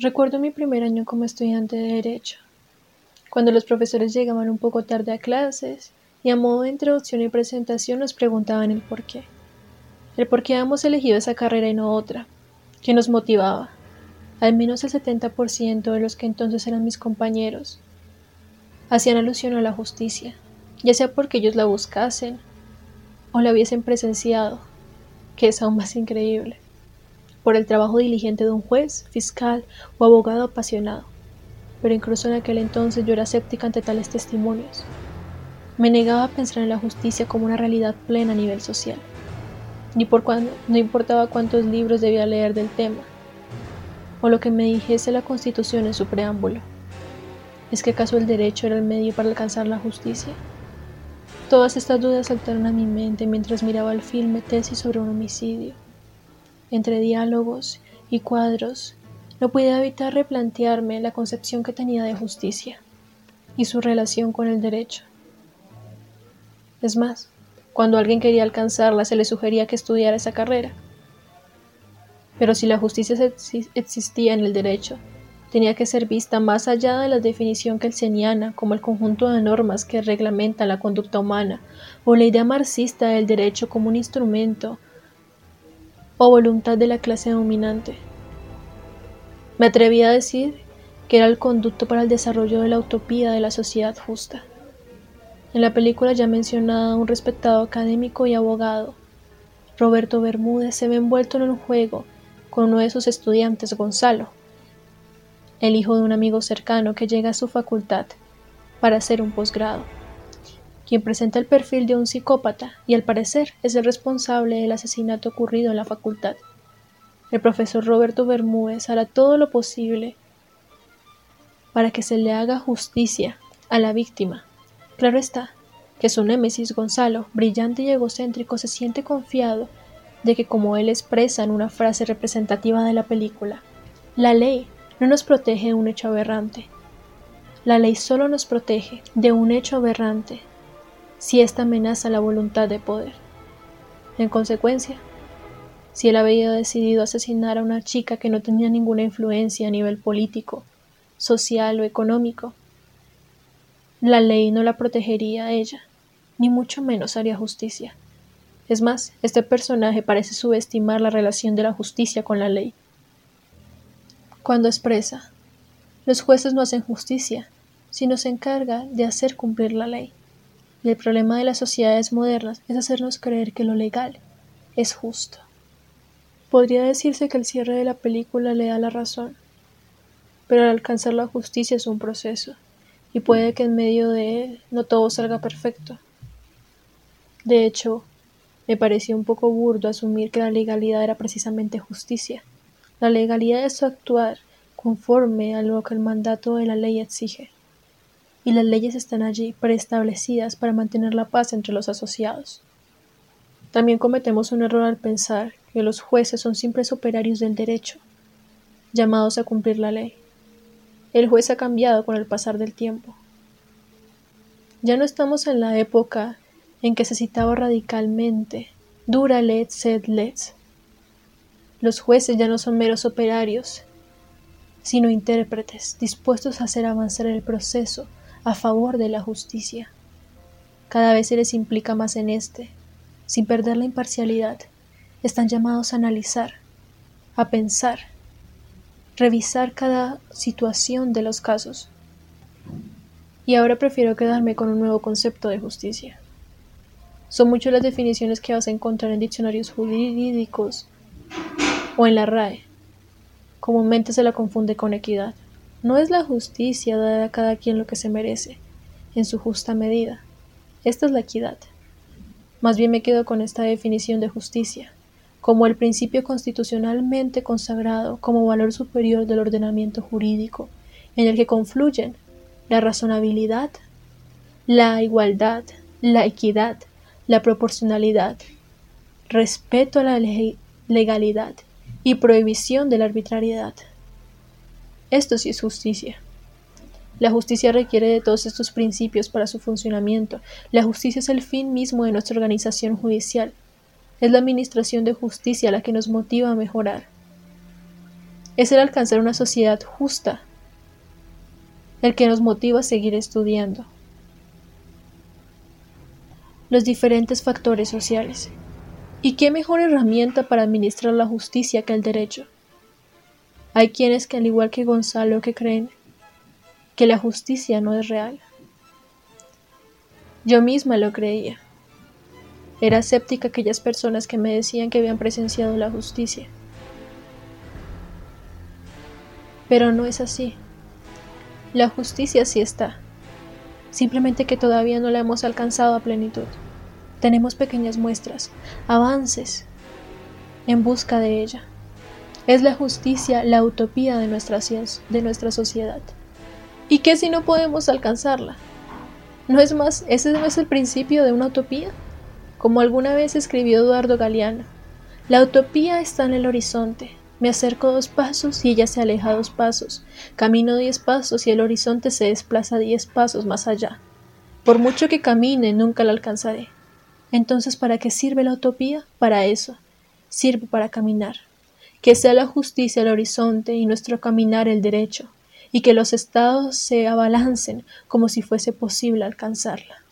Recuerdo mi primer año como estudiante de Derecho, cuando los profesores llegaban un poco tarde a clases y a modo de introducción y presentación nos preguntaban el por qué. El por qué habíamos elegido esa carrera y no otra, que nos motivaba. Al menos el 70% de los que entonces eran mis compañeros hacían alusión a la justicia, ya sea porque ellos la buscasen o la hubiesen presenciado, que es aún más increíble, por el trabajo diligente de un juez, fiscal o abogado apasionado. Pero incluso en aquel entonces yo era escéptica ante tales testimonios. Me negaba a pensar en la justicia como una realidad plena a nivel social, ni por cuando, no importaba cuántos libros debía leer del tema, o lo que me dijese la Constitución en su preámbulo. ¿Es que acaso el derecho era el medio para alcanzar la justicia? Todas estas dudas saltaron a mi mente mientras miraba el filme Tesis sobre un homicidio. Entre diálogos y cuadros, no pude evitar replantearme la concepción que tenía de justicia y su relación con el derecho. Es más, cuando alguien quería alcanzarla se le sugería que estudiara esa carrera. Pero si la justicia existía en el derecho, tenía que ser vista más allá de la definición kelseniana como el conjunto de normas que reglamenta la conducta humana, o la idea marxista del derecho como un instrumento o voluntad de la clase dominante. Me atreví a decir que era el conducto para el desarrollo de la utopía de la sociedad justa. En la película ya mencionada, un respetado académico y abogado, Roberto Bermúdez, se ve envuelto en un juego con uno de sus estudiantes, Gonzalo, el hijo de un amigo cercano que llega a su facultad para hacer un posgrado, quien presenta el perfil de un psicópata y al parecer es el responsable del asesinato ocurrido en la facultad. El profesor Roberto Bermúdez hará todo lo posible para que se le haga justicia a la víctima Claro está que su némesis Gonzalo, brillante y egocéntrico, se siente confiado de que, como él expresa en una frase representativa de la película, la ley no nos protege de un hecho aberrante. La ley solo nos protege de un hecho aberrante si ésta amenaza la voluntad de poder. En consecuencia, si él había decidido asesinar a una chica que no tenía ninguna influencia a nivel político, social o económico, la ley no la protegería a ella, ni mucho menos haría justicia. Es más, este personaje parece subestimar la relación de la justicia con la ley. Cuando expresa, los jueces no hacen justicia, sino se encarga de hacer cumplir la ley. Y el problema de las sociedades modernas es hacernos creer que lo legal es justo. Podría decirse que el cierre de la película le da la razón, pero al alcanzar la justicia es un proceso y puede que en medio de él no todo salga perfecto. De hecho, me pareció un poco burdo asumir que la legalidad era precisamente justicia. La legalidad es actuar conforme a lo que el mandato de la ley exige. Y las leyes están allí preestablecidas para mantener la paz entre los asociados. También cometemos un error al pensar que los jueces son simples operarios del derecho, llamados a cumplir la ley. El juez ha cambiado con el pasar del tiempo. Ya no estamos en la época en que se citaba radicalmente dura let sed let. Los jueces ya no son meros operarios, sino intérpretes dispuestos a hacer avanzar el proceso a favor de la justicia. Cada vez se les implica más en este, sin perder la imparcialidad. Están llamados a analizar, a pensar revisar cada situación de los casos. Y ahora prefiero quedarme con un nuevo concepto de justicia. Son muchas las definiciones que vas a encontrar en diccionarios jurídicos o en la RAE. Comúnmente se la confunde con equidad. No es la justicia dar a cada quien lo que se merece, en su justa medida. Esta es la equidad. Más bien me quedo con esta definición de justicia, como el principio constitucionalmente consagrado como valor superior del ordenamiento jurídico, en el que confluyen la razonabilidad, la igualdad, la equidad, la proporcionalidad, respeto a la legalidad y prohibición de la arbitrariedad. Esto sí es justicia. La justicia requiere de todos estos principios para su funcionamiento. La justicia es el fin mismo de nuestra organización judicial, es la administración de justicia la que nos motiva a mejorar. es el alcanzar una sociedad justa, el que nos motiva a seguir estudiando. Los diferentes factores sociales. ¿Y qué mejor herramienta para administrar la justicia que el derecho? Hay quienes que al igual que Gonzalo que creen que la justicia no es real. Yo misma lo creía. Era escéptica aquellas personas que me decían que habían presenciado la justicia. Pero no es así. La justicia sí está, simplemente que todavía no la hemos alcanzado a plenitud. Tenemos pequeñas muestras, avances en busca de ella. Es la justicia la utopía de nuestra, de nuestra sociedad. ¿Y qué si no podemos alcanzarla? ¿No es más, ese no es el principio de una utopía? Como alguna vez escribió Eduardo Galeano, la utopía está en el horizonte, me acerco dos pasos y ella se aleja dos pasos. Camino diez pasos y el horizonte se desplaza diez pasos más allá. Por mucho que camine, nunca la alcanzaré. Entonces, ¿para qué sirve la utopía? Para eso. Sirve para caminar. Que sea la justicia el horizonte y nuestro caminar el derecho, y que los estados se abalancen como si fuese posible alcanzarla.